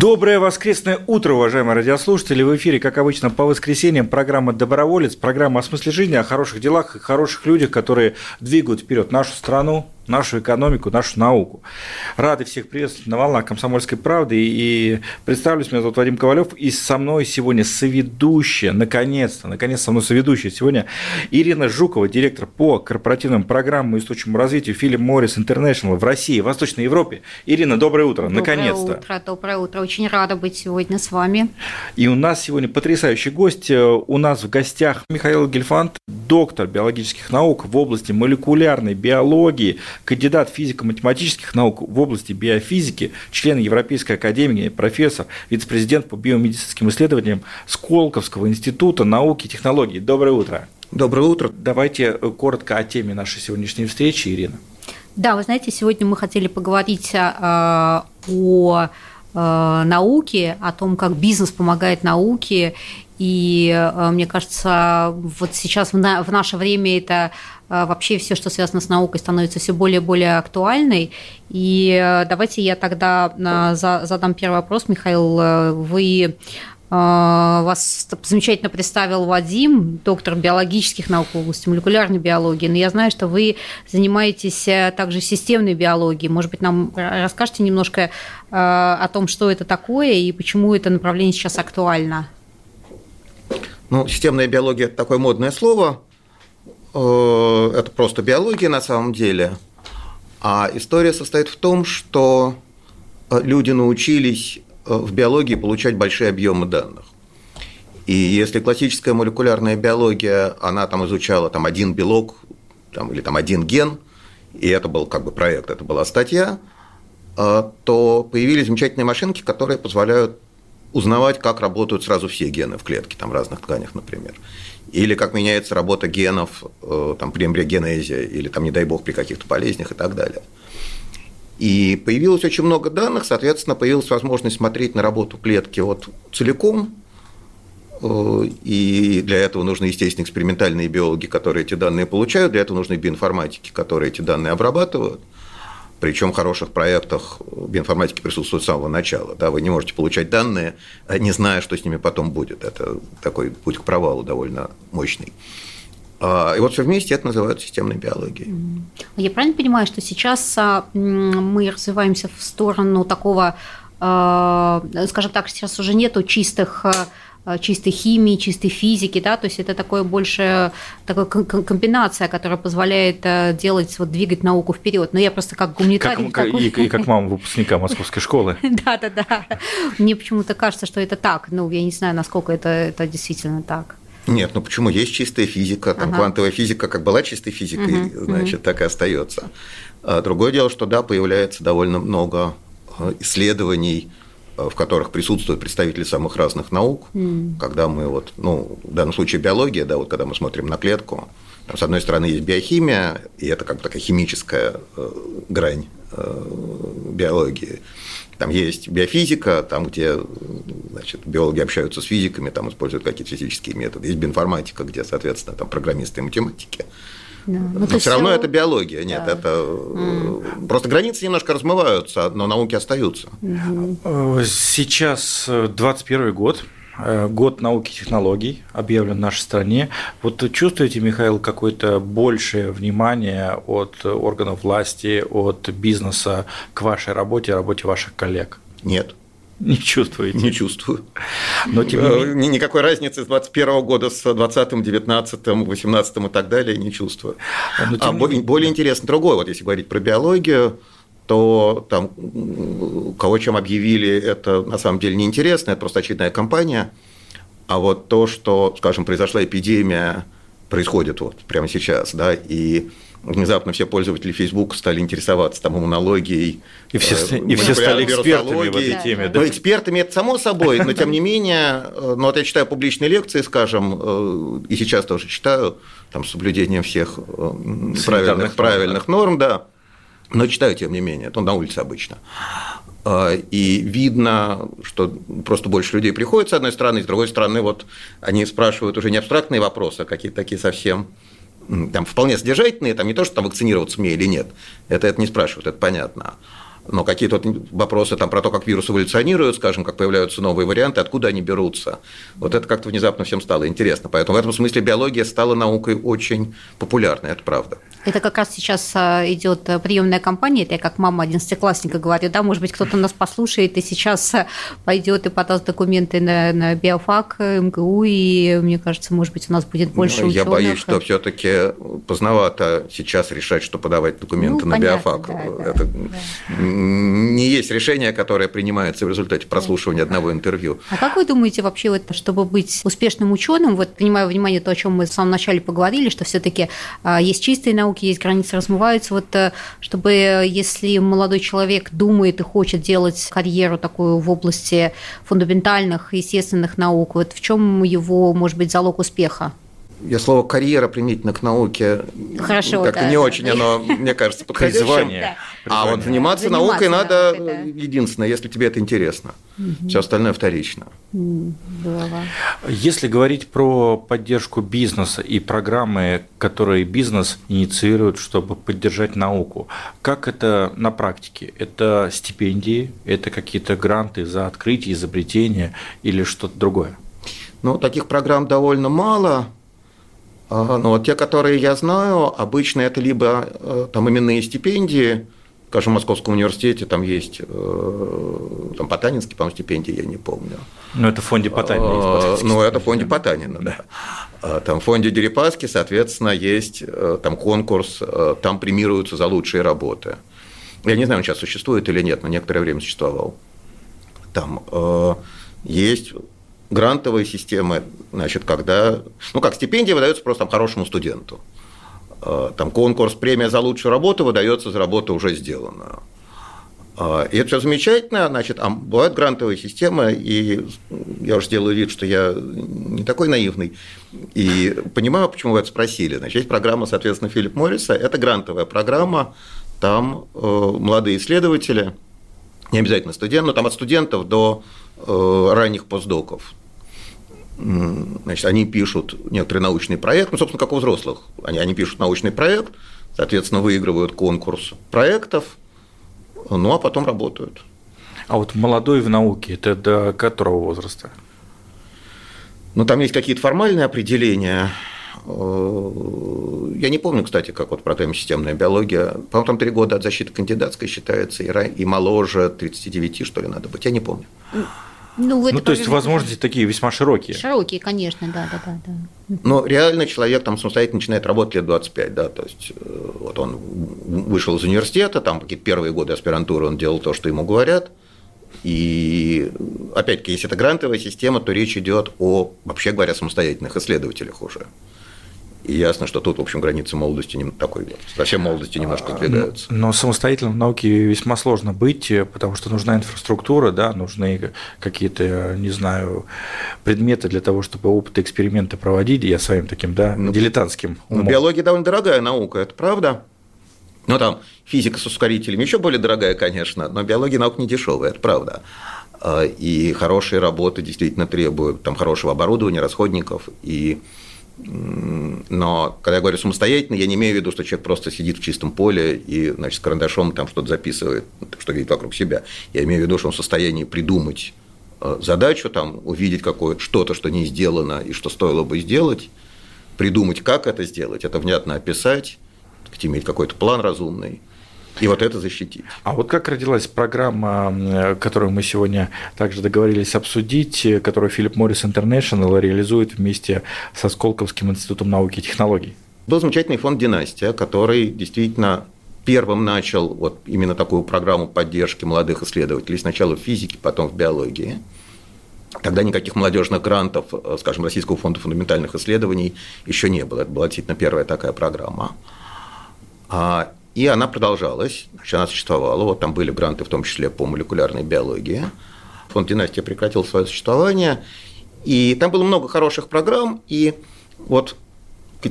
Доброе воскресное утро, уважаемые радиослушатели. В эфире, как обычно, по воскресеньям программа «Доброволец», программа о смысле жизни, о хороших делах и хороших людях, которые двигают вперед нашу страну, нашу экономику, нашу науку. Рады всех приветствовать на волнах «Комсомольской правды». И представлюсь, меня зовут Вадим Ковалев, и со мной сегодня соведущая, наконец-то, наконец со мной соведущая сегодня Ирина Жукова, директор по корпоративным программам и устойчивому развитию Philip Morris International в России, в Восточной Европе. Ирина, доброе утро, Доброе наконец-то. утро, доброе утро. Очень рада быть сегодня с вами. И у нас сегодня потрясающий гость. У нас в гостях Михаил Гельфанд, доктор биологических наук в области молекулярной биологии, кандидат физико-математических наук в области биофизики, член Европейской академии, профессор, вице-президент по биомедицинским исследованиям Сколковского института науки и технологий. Доброе утро. Доброе утро. Давайте коротко о теме нашей сегодняшней встречи, Ирина. Да, вы знаете, сегодня мы хотели поговорить а, о э, науке, о том, как бизнес помогает науке. И э, мне кажется, вот сейчас в, на, в наше время это э, вообще все, что связано с наукой, становится все более и более актуальной. И э, давайте я тогда за, задам первый вопрос, Михаил. Э, Вы э, вас замечательно представил Вадим, доктор биологических наук в области молекулярной биологии, но я знаю, что вы занимаетесь э, также системной биологией. Может быть, нам расскажете немножко о том, что это такое и почему это направление сейчас актуально? Ну, системная биология – это такое модное слово. Э, Это просто биология на самом деле. А история состоит в том, что э, люди научились э, в биологии получать большие объемы данных. И если классическая молекулярная биология, она там изучала там, один белок там, или там, один ген, и это был как бы проект, это была статья, то появились замечательные машинки, которые позволяют узнавать, как работают сразу все гены в клетке, там, в разных тканях, например. Или как меняется работа генов э, там, при эмбриогенезе, или, там, не дай бог, при каких-то болезнях и так далее. И появилось очень много данных, соответственно, появилась возможность смотреть на работу клетки вот целиком, э, и для этого нужны, естественно, экспериментальные биологи, которые эти данные получают, для этого нужны биоинформатики, которые эти данные обрабатывают. Причем в хороших проектах биоинформатики присутствуют с самого начала. Да, вы не можете получать данные, не зная, что с ними потом будет. Это такой путь к провалу довольно мощный. А, И вот все вместе это называют системной биологией. Я правильно понимаю, что сейчас а, мы развиваемся в сторону такого, а, скажем так, сейчас уже нету чистых чистой химии, чистой физики, да, то есть это такое больше такая ком- ком- комбинация, которая позволяет а, делать, вот двигать науку вперед. Но я просто как Как, гуманитарий... как- и, и как мама выпускника Московской школы. Да, да, да. Мне почему-то кажется, что это так. Ну, я не знаю, насколько это, это действительно так. Нет, ну почему? Есть чистая физика, там Ага. квантовая физика как была чистой физикой, Мгм, значит, так и остается. А Другое дело, что да, появляется довольно много э, исследований, э, в которых присутствуют представители самых разных наук, когда мы вот, ну, в данном случае биология, да, вот когда мы смотрим на клетку, там, с одной стороны, есть биохимия, и это как бы такая химическая э, грань э, биологии. Там есть биофизика, там, где значит, биологи общаются с физиками, там используют какие-то физические методы. Есть биоинформатика, где, соответственно, там программисты и математики. Да. Ну, Но то есть все равно это биология, нет, да. это э, просто границы немножко размываются, но науки остаются. Э, Сейчас э, 21 год, э, год науки и технологий объявлен в нашей стране. Вот чувствуете, Михаил, какое-то большее внимание от органов власти, от бизнеса к вашей работе, работе ваших коллег? Нет, Не чувствуете? не чувствую. Но тем не Э, менее, Никакой разницы с 21 года с 20, 19, 18 и так далее не чувствую. но А тем не бо- менее- более интересно другое, вот если говорить про биологию, то там кого чем объявили, это на самом деле неинтересно, это просто очередная компания. А вот то, что, скажем, произошла эпидемия происходит вот прямо сейчас, да, и внезапно все пользователи Facebook стали интересоваться там иммунологией. И все, э, и все стали экспертами в этой теме. Да. Ну, экспертами это само собой, но тем не менее, э, ну вот я читаю публичные лекции, скажем, э, и сейчас тоже читаю, там с соблюдением всех правильных, правильных норм, да, но читаю тем не менее, это на улице обычно. И видно, что просто больше людей приходит с одной стороны, с другой стороны, вот они спрашивают уже не абстрактные вопросы, а какие-то такие совсем там вполне содержательные, там не то, что там вакцинироваться мне или нет, это, это не спрашивают, это понятно но какие-то вопросы там про то, как вирус эволюционирует, скажем, как появляются новые варианты, откуда они берутся, вот это как-то внезапно всем стало интересно. Поэтому в этом смысле биология стала наукой очень популярной, это правда. Это как раз сейчас а, идет приемная кампания, это я как мама одиннадцатиклассника говорю, да, может быть, кто-то нас послушает и сейчас а, пойдет и подаст документы на, на биофак МГУ, и мне кажется, может быть, у нас будет больше ну, Я боюсь, что все-таки поздновато сейчас решать, что подавать документы ну, на понятно, биофак. Да, это да не есть решение, которое принимается в результате прослушивания одного интервью. А как вы думаете вообще, вот, чтобы быть успешным ученым, вот принимая внимание то, о чем мы в самом начале поговорили, что все-таки а, есть чистые науки, есть границы размываются, вот э, чтобы если молодой человек думает и хочет делать карьеру такую в области фундаментальных естественных наук, вот в чем его, может быть, залог успеха? Я слово карьера применительно к науке Хорошо, как-то да, не да. очень оно, мне кажется, подходящее. Призвание. А вот заниматься, заниматься наукой надо да. единственное, если тебе это интересно. Угу. Все остальное вторично. Здорово. Если говорить про поддержку бизнеса и программы, которые бизнес инициирует, чтобы поддержать науку, как это на практике? Это стипендии, это какие-то гранты за открытие, изобретение или что-то другое? Ну, таких программ довольно мало. Но ну, те, которые я знаю, обычно это либо э, там именные стипендии, скажем, в Московском университете там есть э, там Потанинский, по-моему, стипендии, я не помню. Ну, это в фонде Потанина есть Ну, это в фонде Потанина, да. А там в фонде Дерипаски, соответственно, есть э, там конкурс, там премируются за лучшие работы. Я не знаю, он сейчас существует или нет, но некоторое время существовал. Там есть грантовые системы, значит, когда, ну как, стипендия выдается просто там, хорошему студенту. А, там конкурс, премия за лучшую работу выдается за работу уже сделанную. А, и это все замечательно, значит, а бывают грантовые системы, и я уже сделаю вид, что я не такой наивный, и понимаю, почему вы это спросили. Значит, есть программа, соответственно, Филипп Морриса, это грантовая программа, там э, молодые исследователи, не обязательно студенты, но там от студентов до э, ранних постдоков, значит, они пишут некоторый научный проект, ну, собственно, как у взрослых. Они, они пишут научный проект, соответственно, выигрывают конкурс проектов, ну, а потом работают. А вот молодой в науке, это до которого возраста? Ну, там есть какие-то формальные определения. Э, я не помню, кстати, как вот про системная биология. По-моему, там три года от защиты кандидатской считается, и моложе 39, что ли, надо быть. Я не помню. Ну, ну то есть возможности такие весьма широкие. Широкие, конечно, да, да, да. да. Но реально человек там самостоятельно начинает работать лет 25, да, то есть э, вот он вышел из университета, там какие-то первые годы аспирантуры он делал то, что ему говорят, и опять-таки, если это грантовая система, то речь идет о, вообще говоря, самостоятельных исследователях уже. И ясно, что тут, в общем, границы молодости не такой, совсем молодости немножко сдвигаются. Но, но самостоятельным в науке весьма сложно быть, потому что нужна инфраструктура, да, нужны какие-то, не знаю, предметы для того, чтобы опыты, эксперименты проводить. Я своим таким, да, ну, дилетантским ну, умом. Ну, биология довольно дорогая наука, это правда. Ну, там физика с ускорителями еще более дорогая, конечно, но биология наука не дешевая, это правда. А, и хорошие работы действительно требуют там хорошего оборудования, расходников и но когда я говорю самостоятельно, я не имею в виду, что человек просто сидит в чистом поле и, значит, с карандашом там что-то записывает, что видит вокруг себя. Я имею в виду, что он в состоянии придумать э, задачу, там, увидеть какое что-то, что не сделано и что стоило бы сделать, придумать, как это сделать, это внятно описать, иметь какой-то план разумный, и вот это защитить. А вот как родилась программа, которую мы сегодня также договорились обсудить, которую Филипп Моррис Интернешнл реализует вместе со Сколковским институтом науки и технологий? Был замечательный фонд «Династия», который действительно первым начал вот именно такую программу поддержки молодых исследователей, сначала в физике, потом в биологии. Тогда никаких молодежных грантов, э, скажем, Российского фонда фундаментальных исследований еще не было. Это была действительно первая такая программа. И она продолжалась, она существовала. Вот там были гранты, в том числе по молекулярной биологии. Фонд «Династия» прекратил свое существование. И там было много хороших программ. И вот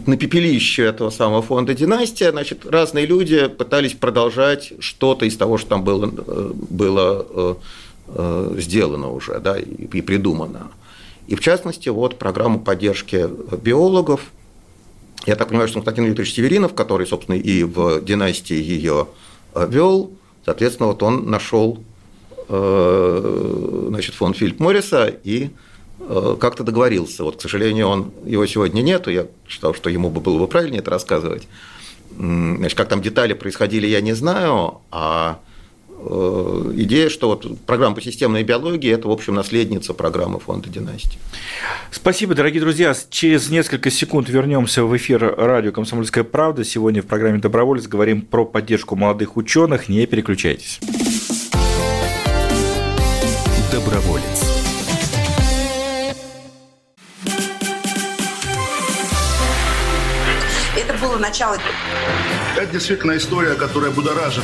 на пепелище этого самого фонда «Династия», значит, разные люди пытались продолжать что-то из того, что там было, э, было э, э, сделано уже да, и придумано. И в частности, вот программу поддержки биологов. Я так понимаю, что Константин Викторович Северинов, который, собственно, и в династии ее вел, соответственно, вот он нашел значит, фонд Филипп Морриса и Э, как-то договорился. Вот, к сожалению, он, его сегодня нету, я считал, что ему бы было бы правильнее это рассказывать. Значит, как там детали происходили, я не знаю, а э, идея, что вот программа по системной биологии – это, в общем, наследница программы фонда династии. Спасибо, дорогие друзья. Через несколько секунд вернемся в эфир радио «Комсомольская правда». Сегодня в программе «Доброволец» говорим про поддержку молодых ученых. Не переключайтесь. Доброволец. начало. Это действительно история, которая будоражит.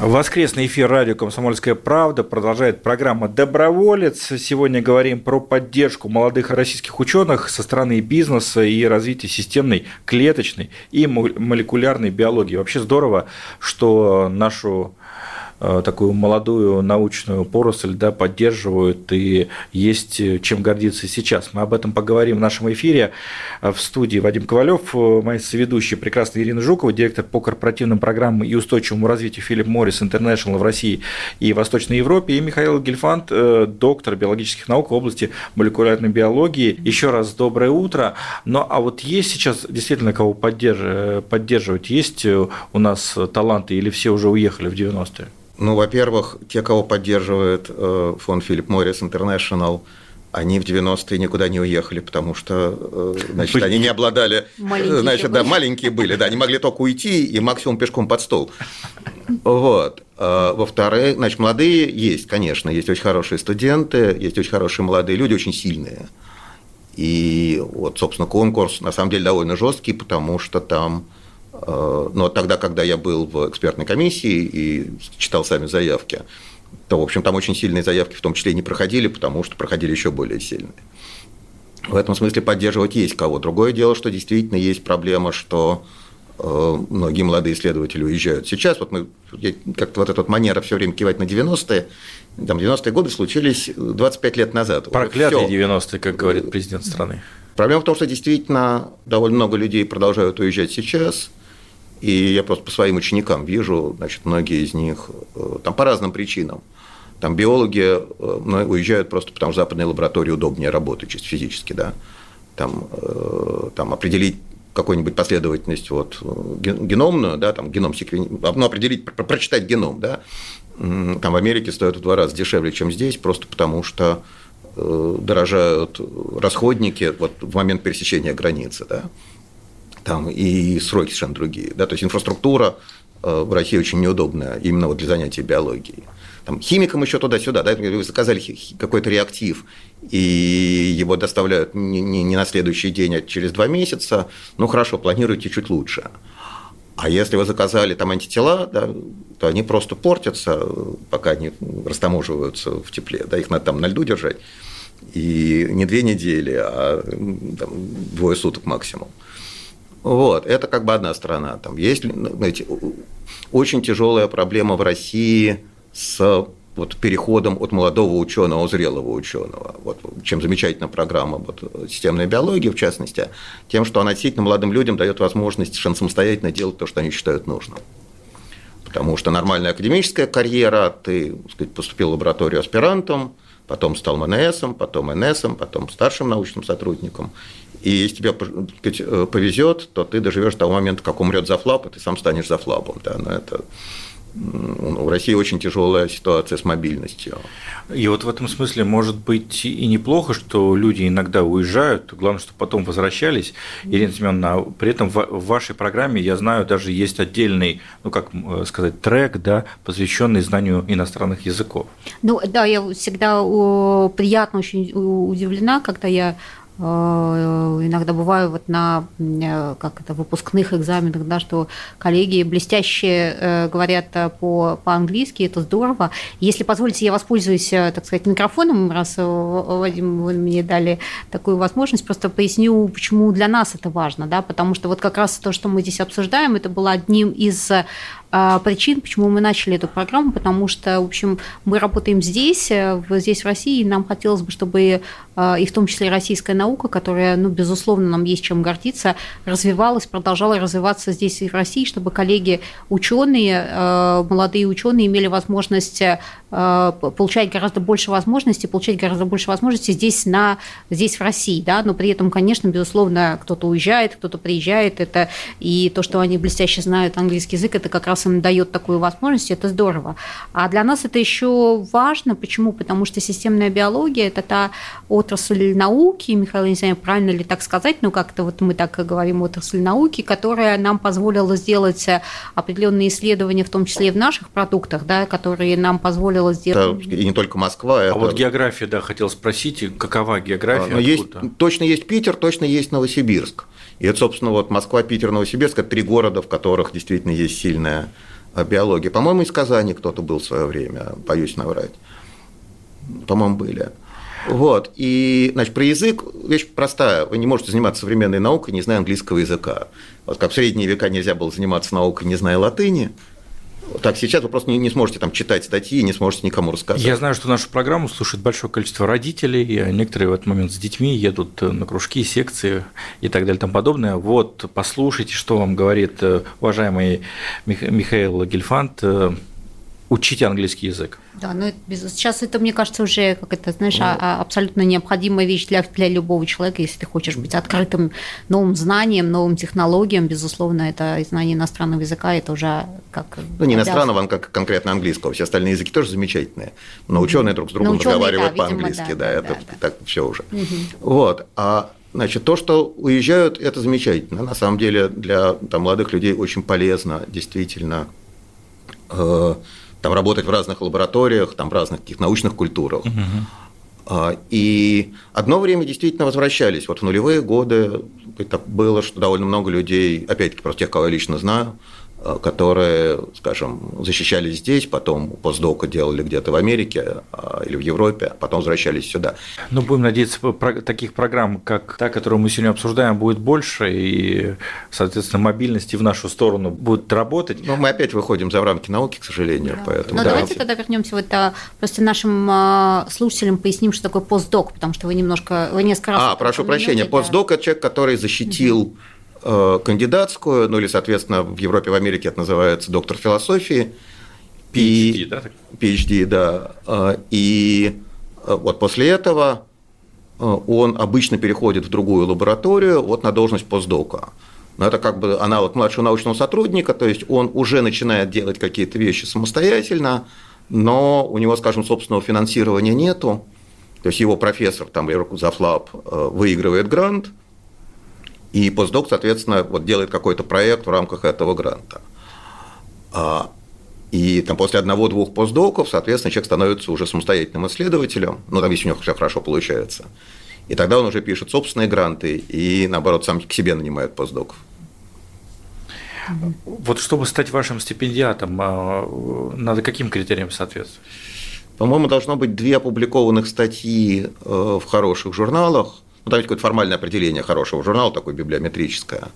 Воскресный эфир радио «Комсомольская правда» продолжает программа «Доброволец». Сегодня говорим про поддержку молодых российских ученых со стороны бизнеса и развития системной, клеточной и молекулярной биологии. Вообще здорово, что нашу такую молодую научную поросль да, поддерживают, и есть э, чем гордиться сейчас. Мы об этом поговорим в нашем эфире. Э, в студии Вадим Ковалев, моя соведущая прекрасная Ирина Жукова, директор по корпоративным программам и устойчивому развитию Филипп Моррис Интернешнл в России и Восточной Европе, и Михаил Гельфанд, доктор биологических наук в области молекулярной биологии. Еще раз доброе утро. Ну, а вот есть сейчас действительно кого поддерживать? Есть у нас таланты или все уже уехали в 90-е? Ну, во-первых, те, кого поддерживает э, фонд Филипп Моррис Интернешнл, они в 90-е никуда не уехали, потому что, э, значит, они не обладали, маленькие значит, да, маленькие были, да, они могли только уйти и максимум пешком под стол. Вот. А, во-вторых, значит, молодые есть, конечно, есть очень хорошие студенты, есть очень хорошие молодые люди, очень сильные. И вот, собственно, конкурс на самом деле довольно жесткий, потому что там Э, но тогда, когда я был в экспертной комиссии и читал сами заявки, то, в общем, там очень сильные заявки в том числе и не проходили, потому что проходили еще более сильные. В этом смысле поддерживать есть кого. Другое дело, что действительно есть проблема, что э, многие молодые исследователи уезжают. Сейчас вот мы как-то вот эта вот манера все время кивать на 90-е, там 90-е годы случились 25 лет назад. Проклятые 90-е, как говорит президент страны. Проблема в том, что действительно довольно много людей продолжают уезжать сейчас – и я просто по своим ученикам вижу, значит, многие из них э, там по разным причинам. Там биологи э, уезжают просто потому, что западные лаборатории удобнее работать чисто физически, да. Там, э, там определить какую-нибудь последовательность вот, геномную, да, там геном секвен... ну, определить, прочитать геном, да, там в Америке стоит в два раза дешевле, чем здесь, просто потому что дорожают расходники вот в момент пересечения границы, да там и сроки совершенно другие. Да? То есть инфраструктура э, в России очень неудобная именно вот для занятий биологией. Там, химикам еще туда-сюда, да, вы заказали какой-то реактив, и его доставляют не, не, не на следующий день, а через два месяца, ну хорошо, планируйте чуть лучше. А если вы заказали там антитела, да, то они просто портятся, пока они растаможиваются в тепле, да, их надо там на льду держать. И не две недели, а там, двое суток максимум. Вот, это как бы одна сторона. Там есть, знаете, очень тяжелая проблема в России с вот переходом от молодого ученого зрелого ученого. Вот, чем замечательна программа вот, системной биологии, в частности, тем, что она действительно молодым людям дает возможность самостоятельно делать то, что они считают нужным. Потому что нормальная академическая карьера, ты сказать, поступил в лабораторию аспирантом, потом стал МНСом, потом НСом, потом старшим научным сотрудником. И если тебе повезет, то ты доживешь до того момента, как умрет Зафлап, и ты сам станешь Зафлапом. Да? Но это в России очень тяжелая ситуация с мобильностью. И вот в этом смысле может быть и неплохо, что люди иногда уезжают, главное, чтобы потом возвращались. Ирина Семеновна, при этом в вашей программе, я знаю, даже есть отдельный, ну как сказать, трек, да, посвященный знанию иностранных языков. Ну да, я всегда приятно очень удивлена, когда я Э, иногда бываю вот на э, как это, выпускных экзаменах, да, что коллеги блестяще э, говорят по, по-английски, это здорово. Если позволите, я воспользуюсь, так сказать, микрофоном, раз, Вадим, вы мне дали такую возможность, просто поясню, почему для нас это важно, да, потому что вот как раз то, что мы здесь обсуждаем, это было одним из причин, почему мы начали эту программу, потому что, в общем, мы работаем здесь, здесь в России, и нам хотелось бы, чтобы и в том числе российская наука, которая, ну, безусловно, нам есть чем гордиться, развивалась, продолжала развиваться здесь и в России, чтобы коллеги ученые, э, молодые ученые имели возможность э, получать гораздо больше возможностей, получать гораздо больше возможностей здесь, на, здесь в России, да, но при этом, конечно, безусловно, кто-то уезжает, кто-то приезжает, это и то, что они блестяще знают английский язык, это как раз им дает такую возможность, это здорово. А для нас это еще важно, почему? Потому что системная биология – это та отрасль науки, Михаил, не знаю, правильно ли так сказать, но как-то вот мы так говорим отрасль науки, которая нам позволила сделать определенные исследования, в том числе и в наших продуктах, да, которые нам позволило сделать. Это и не только Москва. А это... вот география, да, хотел спросить, какова география? А, есть, точно есть Питер, точно есть Новосибирск. И это, собственно, вот Москва, Питер, Новосибирск – это три города, в которых действительно есть сильная биология. По-моему, из Казани кто-то был в свое время, боюсь наврать. По-моему, были. Вот. И, значит, про язык вещь простая. Вы не можете заниматься современной наукой, не зная английского языка. Вот как в средние века нельзя было заниматься наукой, не зная латыни, так сейчас вы просто не, не сможете там читать статьи, не сможете никому рассказать. Я знаю, что нашу программу слушает большое количество родителей, некоторые в этот момент с детьми едут на кружки, секции и так далее и тому подобное. Вот, послушайте, что вам говорит э, уважаемый Михаил Гельфанд, э, учите английский язык. Да, но это, сейчас это, мне кажется, уже, как это, знаешь, ну, а, абсолютно необходимая вещь для, для любого человека, если ты хочешь быть открытым новым знаниям, новым технологиям, безусловно, это знание иностранного языка, это уже как... Ну, не иностранного, а как конкретно английского, все остальные языки тоже замечательные, но ученые друг с другом ученые, разговаривают да, по-английски, да, да, да, это да, так все уже. Угу. Вот, а Значит, то, что уезжают, это замечательно. На самом деле для там, молодых людей очень полезно, действительно, э, там работать в разных лабораториях, там в разных таких научных культурах. Угу. И одно время действительно возвращались. Вот в нулевые годы это было, что довольно много людей, опять-таки, просто тех, кого я лично знаю, которые, скажем, защищались здесь, потом постдока делали где-то в Америке а, или в Европе, а потом возвращались сюда. Ну, будем надеяться, таких программ, как та, которую мы сегодня обсуждаем, будет больше, и, соответственно, мобильность и в нашу сторону будет работать. Но мы опять выходим за рамки науки, к сожалению, да. поэтому... Ну, да. давайте тогда вернемся вот а, просто нашим а, слушателям поясним, что такое постдок, потому что вы немножко, вы несколько раз... А, прошу прощения, постдок – это человек, который защитил угу Э, кандидатскую, ну или, соответственно, в Европе, в Америке это называется доктор философии. PhD, да? PhD, да. Э, и э, вот после этого он обычно переходит в другую лабораторию, вот на должность постдока. Но это как бы аналог младшего научного сотрудника, то есть он уже начинает делать какие-то вещи самостоятельно, но у него, скажем, собственного финансирования нету. То есть его профессор, там, Зафлаб, выигрывает грант, и постдок, соответственно, вот делает какой-то проект в рамках этого гранта. А, и там после одного-двух постдоков, соответственно, человек становится уже самостоятельным исследователем, ну, там, если у него все хорошо получается. И тогда он уже пишет собственные гранты и, наоборот, сам к себе нанимает постдоков. Вот чтобы стать вашим стипендиатом, а, надо каким критериям соответствовать? По-моему, должно быть две опубликованных статьи э, в хороших журналах – ну, есть какое-то формальное определение хорошего журнала, такое библиометрическое.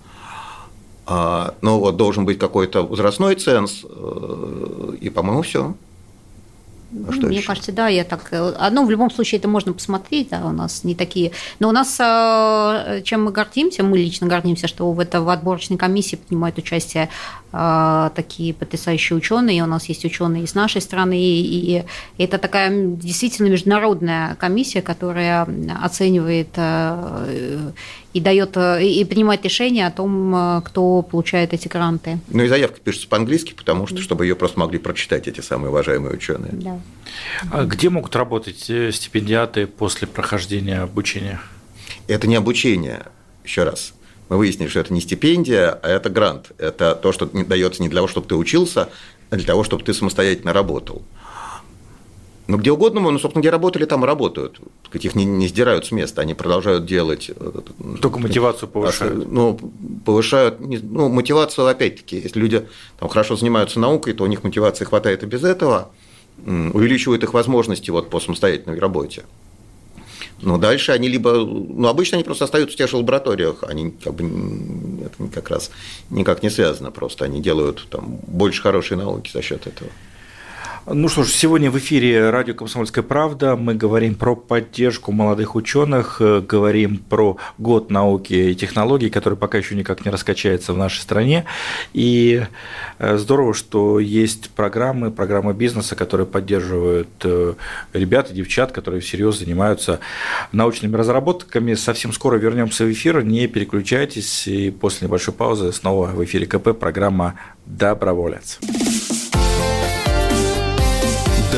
А, ну, вот должен быть какой-то возрастной ценз, э, и, по-моему, все. А что Мне еще? кажется, да, я так. Ну, в любом случае, это можно посмотреть, да, у нас не такие. Но у нас, э, чем мы гордимся, мы лично гордимся, что в, это, в отборочной комиссии принимают участие э, такие потрясающие ученые. У нас есть ученые из нашей страны, и, это такая действительно международная комиссия, которая оценивает и дает и принимает решение о том, кто получает эти гранты. Ну и заявка пишется по-английски, потому что чтобы ее просто могли прочитать эти самые уважаемые ученые. Да. А где могут работать стипендиаты после прохождения обучения? Это не обучение, еще раз. Мы выяснили, что это не стипендия, а это грант. Это то, что дается не для того, чтобы ты учился, а для того, чтобы ты самостоятельно работал. Ну, где угодно, ну, собственно, где работали, там и работают. Их не, не сдирают с места, они продолжают делать. Э, Только мотивацию повышают. Ну, повышают, ну, мотивацию, опять-таки, если люди там хорошо занимаются наукой, то у них мотивации хватает и без этого, увеличивают их возможности вот по самостоятельной работе. Но дальше они либо, ну, обычно они просто остаются в тех же лабораториях, они как бы, это как раз никак не связано просто, они делают там больше хорошей науки за счет этого. Ну что ж, сегодня в эфире радио «Комсомольская правда» мы говорим про поддержку молодых ученых, э, говорим про год науки и технологий, который пока еще никак не раскачается в нашей стране. И э, здорово, что есть программы, программы бизнеса, которые поддерживают э, ребят и девчат, которые всерьез занимаются научными разработками. Совсем скоро вернемся в эфир, не переключайтесь. И после небольшой паузы снова в эфире КП программа «Доброволец»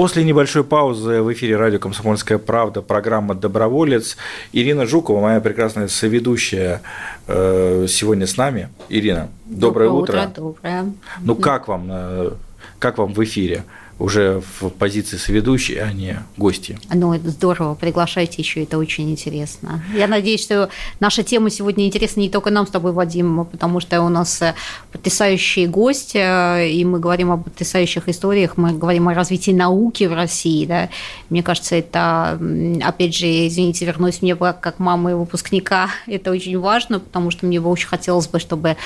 После небольшой паузы в эфире радио «Комсомольская правда» программа «Доброволец». Ирина Жукова, моя прекрасная соведущая, э, сегодня с нами. Ирина, доброе, доброе утро. утро. Доброе. Ну, как вам, э, как вам в эфире? Уже в позиции соведущей, а не гости. Ну, это здорово, приглашайте еще, это очень интересно. Я надеюсь, что наша тема сегодня интересна не только нам с тобой, Вадим, потому что у нас э, потрясающие гости, э, и мы говорим о потрясающих историях, мы говорим о развитии науки в России, да. Мне кажется, это, опять же, извините, вернусь мне как мама выпускника, это очень важно, потому что мне бы очень хотелось бы, чтобы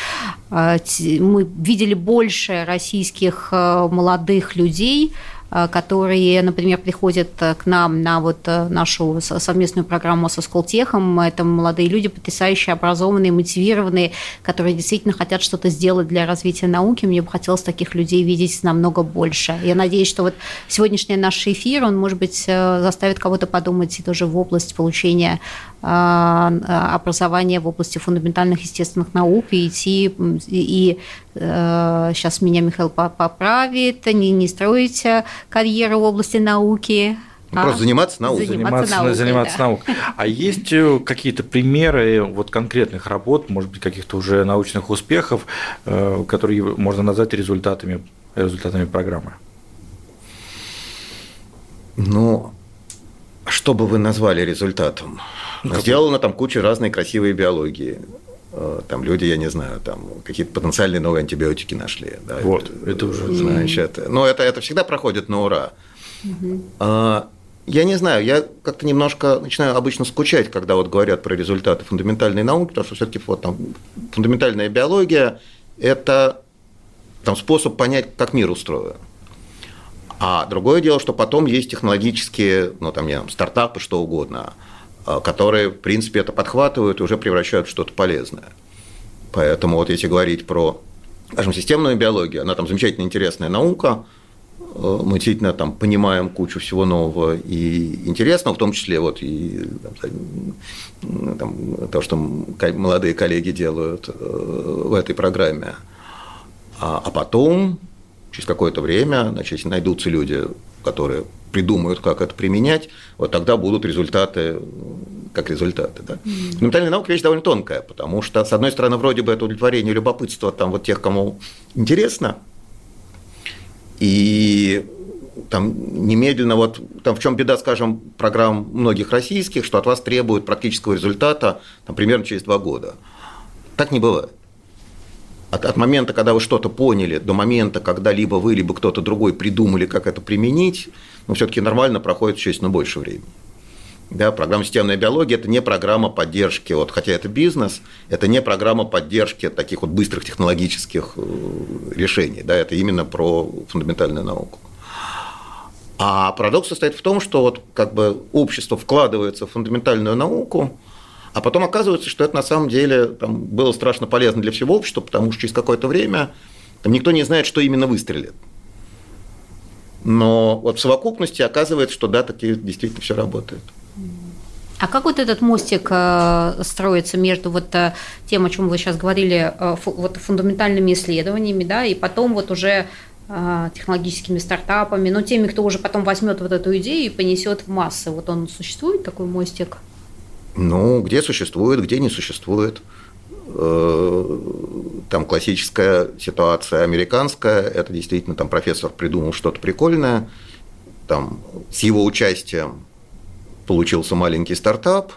мы видели больше российских молодых людей, Э, которые, например, приходят э, к нам на вот э, нашу совместную программу со Сколтехом. Это молодые люди, потрясающие, образованные, мотивированные, которые действительно хотят что-то сделать для развития науки. Мне бы хотелось таких людей видеть намного больше. Я надеюсь, что вот сегодняшний наш эфир, он, может быть, заставит кого-то подумать и тоже в область получения образования в области фундаментальных естественных наук и идти и сейчас меня Михаил поправит, не, не строить карьеру в области науки. Ну, просто а? заниматься наукой. Заниматься, наукой, заниматься да. наукой. А есть э, какие-то примеры вот конкретных работ, может быть, каких-то уже научных успехов, э, которые можно назвать результатами, результатами программы? Ну, что бы вы назвали результатом? Ну, Сделана там куча разной красивой биологии. Э, там люди, я не знаю, там какие-то потенциальные новые антибиотики нашли. Да, вот, это, это уже. Значит, но это, это всегда проходит на ура. Угу. А, я не знаю, я как-то немножко начинаю обычно скучать, когда вот говорят про результаты фундаментальной науки, потому что все-таки вот там фундаментальная биология – это там, способ понять, как мир устроен. А другое дело, что потом есть технологические, ну там, не стартапы, что угодно – а, которые, в принципе, это подхватывают и уже превращают в что-то полезное. Поэтому вот если говорить про, скажем, системную биологию, она там замечательно интересная наука, э, мы действительно там понимаем кучу всего нового и интересного, в том числе вот и там, то, что молодые коллеги делают э, в этой программе. А, а потом, через какое-то время, значит, найдутся люди, которые придумают, как это применять, вот тогда будут результаты как результаты. Да? Mm-hmm. Ментальная наука вещь довольно тонкая, потому что, с одной стороны, вроде бы это удовлетворение любопытства там, вот тех, кому интересно, и там немедленно, вот там в чем беда, скажем, программ многих российских, что от вас требуют практического результата там, примерно через два года. Так не бывает. От, от момента, когда вы что-то поняли, до момента, когда либо вы, либо кто-то другой придумали, как это применить, ну, все-таки нормально проходит существенно больше времени. Да, программа системная биология – это не программа поддержки, вот, хотя это бизнес, это не программа поддержки таких вот быстрых технологических э, решений, да, это именно про фундаментальную науку. А парадокс состоит в том, что вот как бы общество вкладывается в фундаментальную науку, а потом оказывается, что это на самом деле там, было страшно полезно для всего общества, потому что через какое-то время там, никто не знает, что именно выстрелит. Но вот в совокупности оказывается, что да, таки действительно все работает. А как вот этот мостик э, строится между вот э, тем, о чем вы сейчас говорили, э, вот фундаментальными исследованиями, да, и потом вот уже технологическими стартапами, но теми, кто уже потом возьмет вот эту идею и понесет в массы. Вот он существует такой мостик? Ну, где существует, где не существует. Там классическая ситуация американская, это действительно там профессор придумал что-то прикольное, там с его участием получился маленький стартап,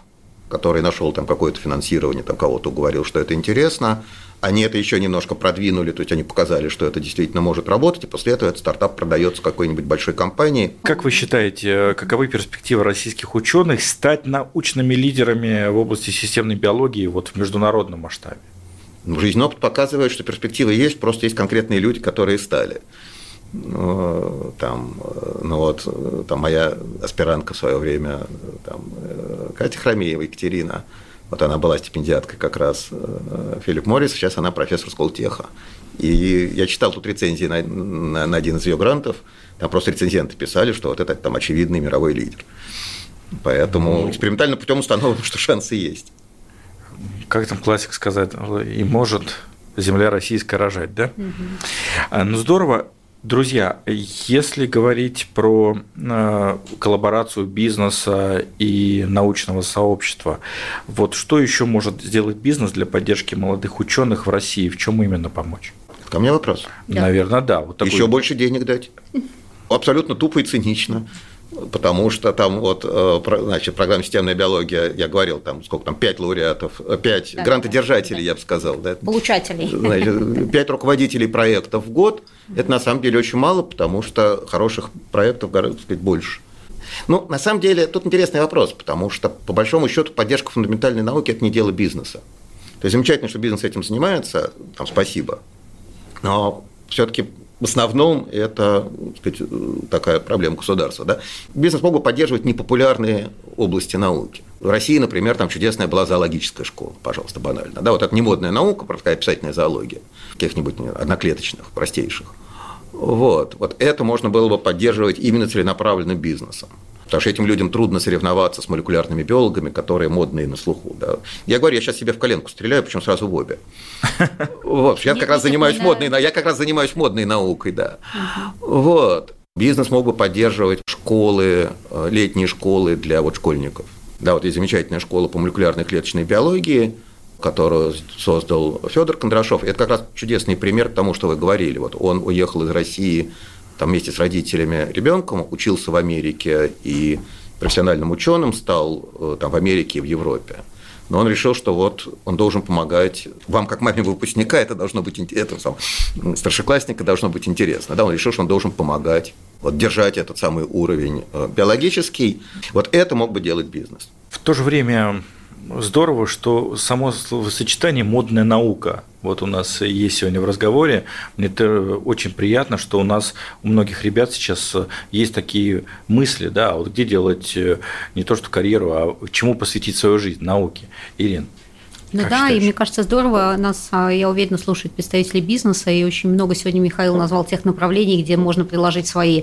который нашел там какое-то финансирование, там кого-то уговорил, что это интересно, они это еще немножко продвинули, то есть они показали, что это действительно может работать, и после этого этот стартап продается какой-нибудь большой компании. Как вы считаете, каковы перспективы российских ученых стать научными лидерами в области системной биологии вот в международном масштабе? Жизнь опыт показывает, что перспективы есть, просто есть конкретные люди, которые стали. Ну, там, ну вот, там моя аспирантка в свое время, там, Катя Хромеева, Екатерина, вот она была стипендиаткой как раз э, Филипп Моррис, сейчас она профессор Сколтеха. И я читал тут рецензии на, на, на один из ее грантов, там просто рецензенты писали, что вот это там очевидный мировой лидер. Поэтому ну, экспериментально путем установлено, что шансы есть. Как там классик сказать, и может земля российская рожать, да? Угу. Ну здорово. Друзья, если говорить про э, коллаборацию бизнеса и научного сообщества, вот что еще может сделать бизнес для поддержки молодых ученых в России? В чем именно помочь? Ко мне вопрос. Да. Наверное, да. Вот такой... Еще больше денег дать. Абсолютно тупо и цинично потому что там вот, э, значит, программа «Системная биология», я говорил, там сколько там, пять лауреатов, э, пять да, грантодержателей, да. я бы сказал. Да? Получателей. Значит, пять руководителей проектов в год, это на самом деле очень мало, потому что хороших проектов гораздо сказать, больше. Ну, на самом деле, тут интересный вопрос, потому что, по большому счету, поддержка фундаментальной науки – это не дело бизнеса. То есть замечательно, что бизнес этим занимается, там, спасибо, но все-таки в основном это сказать, такая проблема государства. Да? Бизнес мог бы поддерживать непопулярные области науки. В России, например, там чудесная была зоологическая школа, пожалуйста, банально. Да, вот это не модная наука, просто писательная зоология, каких-нибудь одноклеточных, простейших. Вот. вот это можно было бы поддерживать именно целенаправленным бизнесом. Потому что этим людям трудно соревноваться с молекулярными биологами, которые модные на слуху. Да. Я говорю, я сейчас себе в коленку стреляю, причем сразу в обе. Вот, я как раз занимаюсь модной, я как раз занимаюсь модной наукой, да. Вот. Бизнес мог бы поддерживать школы, э, летние школы для вот школьников. Да, вот есть замечательная школа по молекулярной клеточной биологии, которую создал Федор Кондрашов. Это как раз чудесный пример тому, что вы говорили. Вот он уехал из России там вместе с родителями ребенком, учился в Америке и профессиональным ученым стал э, там, в Америке и в Европе. Но он решил, что вот он должен помогать вам, как маме выпускника, это должно быть это сам, старшеклассника должно быть интересно. Да, он решил, что он должен помогать, вот, держать этот самый уровень э, биологический. Вот это мог бы делать бизнес. В то же время здорово, что само словосочетание «модная наука» вот у нас есть сегодня в разговоре. Мне это очень приятно, что у нас у многих ребят сейчас есть такие мысли, да, вот где делать э, не то что карьеру, а чему посвятить свою жизнь, науке. Ирин, ну как да, считаешь? и мне кажется, здорово нас, а, я уверена, слушают представители бизнеса, и очень много сегодня Михаил назвал тех направлений, где можно приложить свои,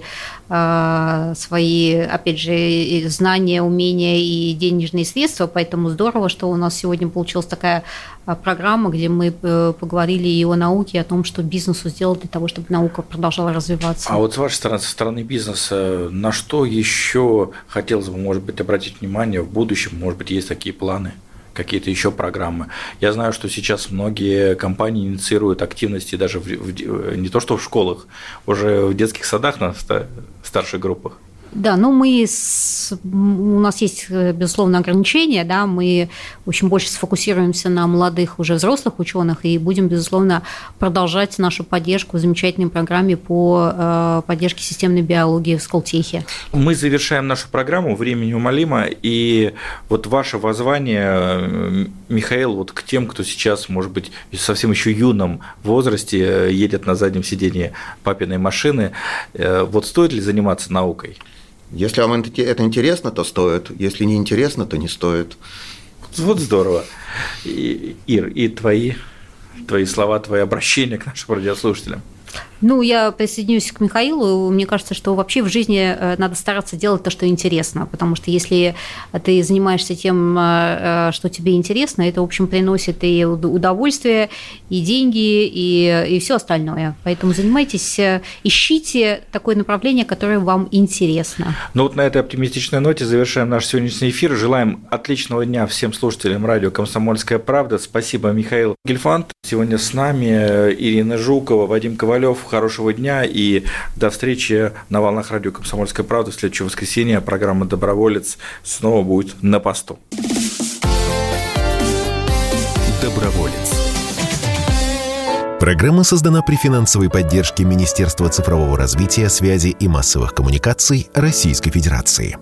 а, свои опять же, знания, умения и денежные средства, поэтому здорово, что у нас сегодня получилась такая а, программа, где мы э, поговорили и о науке, и о том, что бизнесу сделать для того, чтобы наука продолжала развиваться. А вот с вашей стороны, со стороны бизнеса, на что еще хотелось бы, может быть, обратить внимание в будущем, может быть, есть такие планы? Какие-то еще программы. Я знаю, что сейчас многие компании инициируют активности даже в, в, не то что в школах, уже в детских садах на старших группах. Да, ну мы с, у нас есть, э, безусловно, ограничения, да, мы очень больше сфокусируемся на молодых уже взрослых ученых и будем, безусловно, продолжать нашу поддержку в замечательной программе по э, поддержке системной биологии в Сколтехе. Мы завершаем нашу программу, времени умолимо, и вот ваше воззвание, э, Михаил, вот к тем, кто сейчас, может быть, совсем еще юном возрасте едет на заднем сидении папиной машины, вот стоит ли заниматься наукой? Если вам это интересно, то стоит. Если не интересно, то не стоит. Вот здорово. И, Ир, и твои, твои слова, твои обращения к нашим радиослушателям. Ну, я присоединюсь к Михаилу. Мне кажется, что вообще в жизни э, надо стараться делать то, что интересно, потому что если ты занимаешься тем, э, э, что тебе интересно, это, в общем, приносит и удовольствие, и деньги, и, и все остальное. Поэтому занимайтесь, ищите такое направление, которое вам интересно. Ну вот на этой оптимистичной ноте завершаем наш сегодняшний эфир. Желаем отличного дня всем слушателям радио «Комсомольская правда». Спасибо, Михаил Гельфанд. Сегодня с нами Ирина Жукова, Вадим Ковалев, хорошего дня и до встречи на волнах радио «Комсомольская правда» в следующее воскресенье. Программа «Доброволец» снова будет на посту. Доброволец. Программа создана при финансовой поддержке Министерства цифрового развития, связи и массовых коммуникаций Российской Федерации.